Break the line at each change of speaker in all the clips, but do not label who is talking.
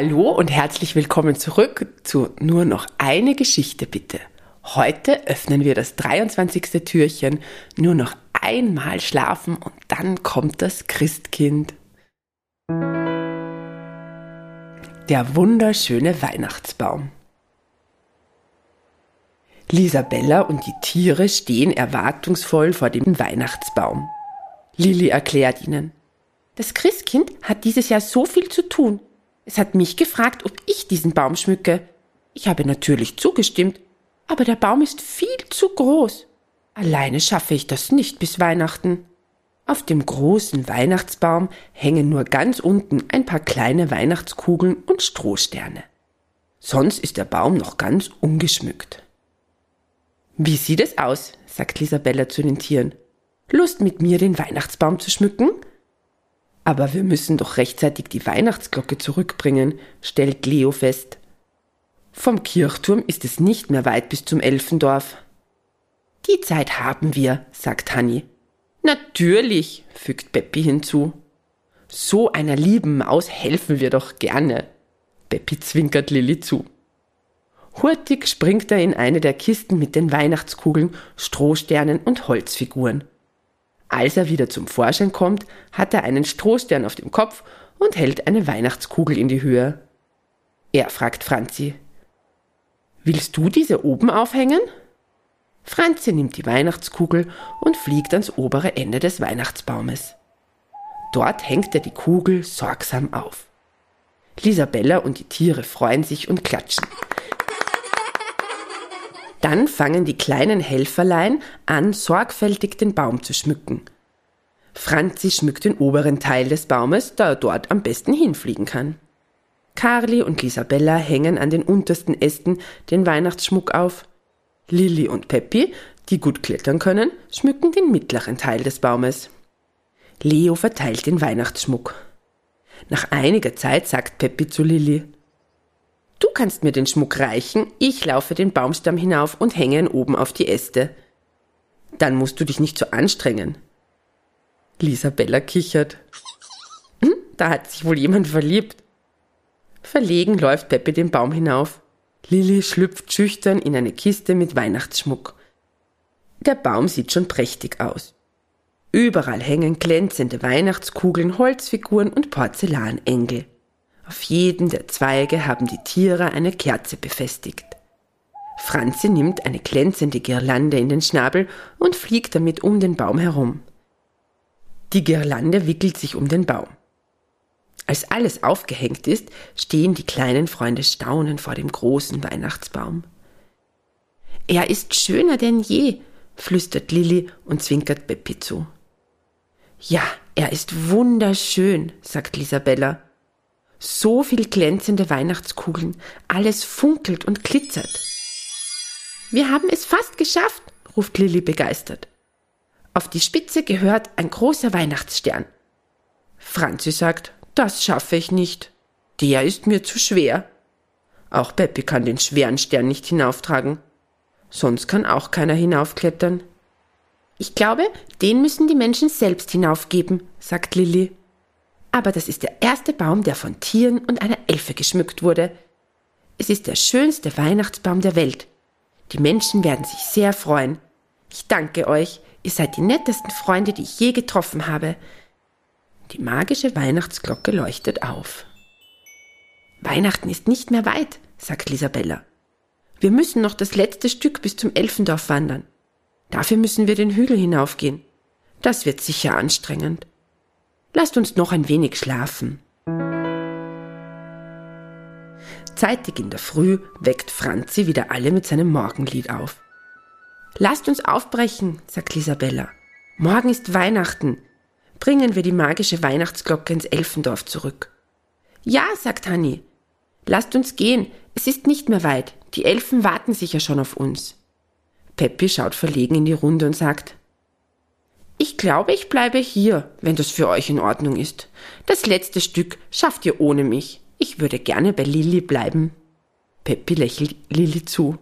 Hallo und herzlich willkommen zurück zu Nur noch eine Geschichte bitte. Heute öffnen wir das 23. Türchen, nur noch einmal schlafen und dann kommt das Christkind. Der wunderschöne Weihnachtsbaum. Lisabella und die Tiere stehen erwartungsvoll vor dem Weihnachtsbaum. Lilli erklärt ihnen, das Christkind hat dieses Jahr so viel zu tun. Es hat mich gefragt, ob ich diesen Baum schmücke. Ich habe natürlich zugestimmt, aber der Baum ist viel zu groß. Alleine schaffe ich das nicht bis Weihnachten. Auf dem großen Weihnachtsbaum hängen nur ganz unten ein paar kleine Weihnachtskugeln und Strohsterne. Sonst ist der Baum noch ganz ungeschmückt. Wie sieht es aus? sagt Lisabella zu den Tieren. Lust mit mir den Weihnachtsbaum zu schmücken? Aber wir müssen doch rechtzeitig die Weihnachtsglocke zurückbringen, stellt Leo fest. Vom Kirchturm ist es nicht mehr weit bis zum Elfendorf. Die Zeit haben wir, sagt Hanni. Natürlich, fügt Peppi hinzu. So einer lieben Maus helfen wir doch gerne. Peppi zwinkert Lilli zu. Hurtig springt er in eine der Kisten mit den Weihnachtskugeln, Strohsternen und Holzfiguren. Als er wieder zum Vorschein kommt, hat er einen Strohstern auf dem Kopf und hält eine Weihnachtskugel in die Höhe. Er fragt Franzi. Willst du diese oben aufhängen? Franzi nimmt die Weihnachtskugel und fliegt ans obere Ende des Weihnachtsbaumes. Dort hängt er die Kugel sorgsam auf. Lisabella und die Tiere freuen sich und klatschen. Dann fangen die kleinen Helferlein an, sorgfältig den Baum zu schmücken. Franzi schmückt den oberen Teil des Baumes, da er dort am besten hinfliegen kann. Carly und Lisabella hängen an den untersten Ästen den Weihnachtsschmuck auf. Lilly und Peppi, die gut klettern können, schmücken den mittleren Teil des Baumes. Leo verteilt den Weihnachtsschmuck. Nach einiger Zeit sagt Peppi zu Lilly, Du kannst mir den Schmuck reichen, ich laufe den Baumstamm hinauf und hänge ihn oben auf die Äste. Dann musst du dich nicht so anstrengen. Lisabella kichert. Hm, da hat sich wohl jemand verliebt. Verlegen läuft Peppe den Baum hinauf. Lilly schlüpft schüchtern in eine Kiste mit Weihnachtsschmuck. Der Baum sieht schon prächtig aus. Überall hängen glänzende Weihnachtskugeln, Holzfiguren und Porzellanengel. Auf jedem der Zweige haben die Tiere eine Kerze befestigt. Franzi nimmt eine glänzende Girlande in den Schnabel und fliegt damit um den Baum herum. Die Girlande wickelt sich um den Baum. Als alles aufgehängt ist, stehen die kleinen Freunde staunend vor dem großen Weihnachtsbaum. Er ist schöner denn je, flüstert Lilli und zwinkert Beppi zu. Ja, er ist wunderschön, sagt Lisabella so viel glänzende Weihnachtskugeln, alles funkelt und glitzert. Wir haben es fast geschafft, ruft Lilly begeistert. Auf die Spitze gehört ein großer Weihnachtsstern. Franzi sagt, das schaffe ich nicht. Der ist mir zu schwer. Auch Peppi kann den schweren Stern nicht hinauftragen. Sonst kann auch keiner hinaufklettern. Ich glaube, den müssen die Menschen selbst hinaufgeben, sagt Lilly. Aber das ist der erste Baum, der von Tieren und einer Elfe geschmückt wurde. Es ist der schönste Weihnachtsbaum der Welt. Die Menschen werden sich sehr freuen. Ich danke euch, ihr seid die nettesten Freunde, die ich je getroffen habe. Die magische Weihnachtsglocke leuchtet auf. Weihnachten ist nicht mehr weit, sagt Lisabella. Wir müssen noch das letzte Stück bis zum Elfendorf wandern. Dafür müssen wir den Hügel hinaufgehen. Das wird sicher anstrengend. Lasst uns noch ein wenig schlafen. Zeitig in der Früh weckt Franzi wieder alle mit seinem Morgenlied auf. Lasst uns aufbrechen, sagt Isabella. Morgen ist Weihnachten. Bringen wir die magische Weihnachtsglocke ins Elfendorf zurück. Ja, sagt Hanni. Lasst uns gehen. Es ist nicht mehr weit. Die Elfen warten sicher schon auf uns. Peppi schaut verlegen in die Runde und sagt, ich glaube, ich bleibe hier, wenn das für euch in Ordnung ist. Das letzte Stück schafft ihr ohne mich. Ich würde gerne bei Lilli bleiben. Peppi lächelt Lilli zu.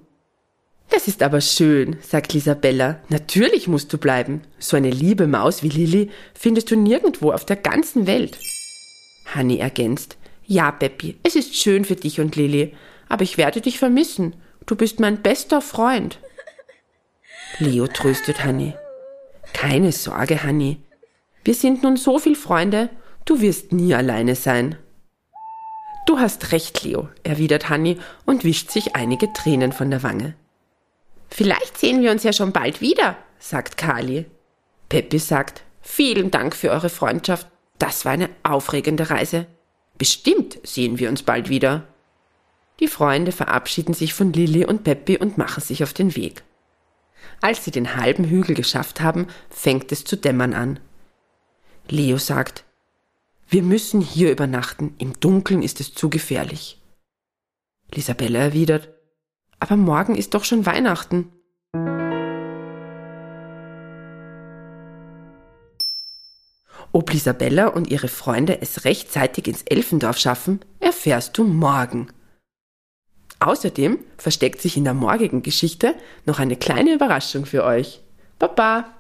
Das ist aber schön, sagt Lisabella. Natürlich musst du bleiben. So eine liebe Maus wie Lilli findest du nirgendwo auf der ganzen Welt. Hanni ergänzt. Ja, Peppi, es ist schön für dich und Lilly, aber ich werde dich vermissen. Du bist mein bester Freund. Leo tröstet Hanni. Keine Sorge, Hanni. Wir sind nun so viel Freunde, du wirst nie alleine sein. Du hast recht, Leo, erwidert Hanni und wischt sich einige Tränen von der Wange. Vielleicht sehen wir uns ja schon bald wieder, sagt Kali. Peppi sagt, vielen Dank für eure Freundschaft. Das war eine aufregende Reise. Bestimmt sehen wir uns bald wieder. Die Freunde verabschieden sich von Lilly und Peppi und machen sich auf den Weg. Als sie den halben Hügel geschafft haben, fängt es zu dämmern an. Leo sagt, wir müssen hier übernachten, im Dunkeln ist es zu gefährlich. Lisabella erwidert, aber morgen ist doch schon Weihnachten. Ob Lisabella und ihre Freunde es rechtzeitig ins Elfendorf schaffen, erfährst du morgen. Außerdem versteckt sich in der morgigen Geschichte noch eine kleine Überraschung für euch. Baba!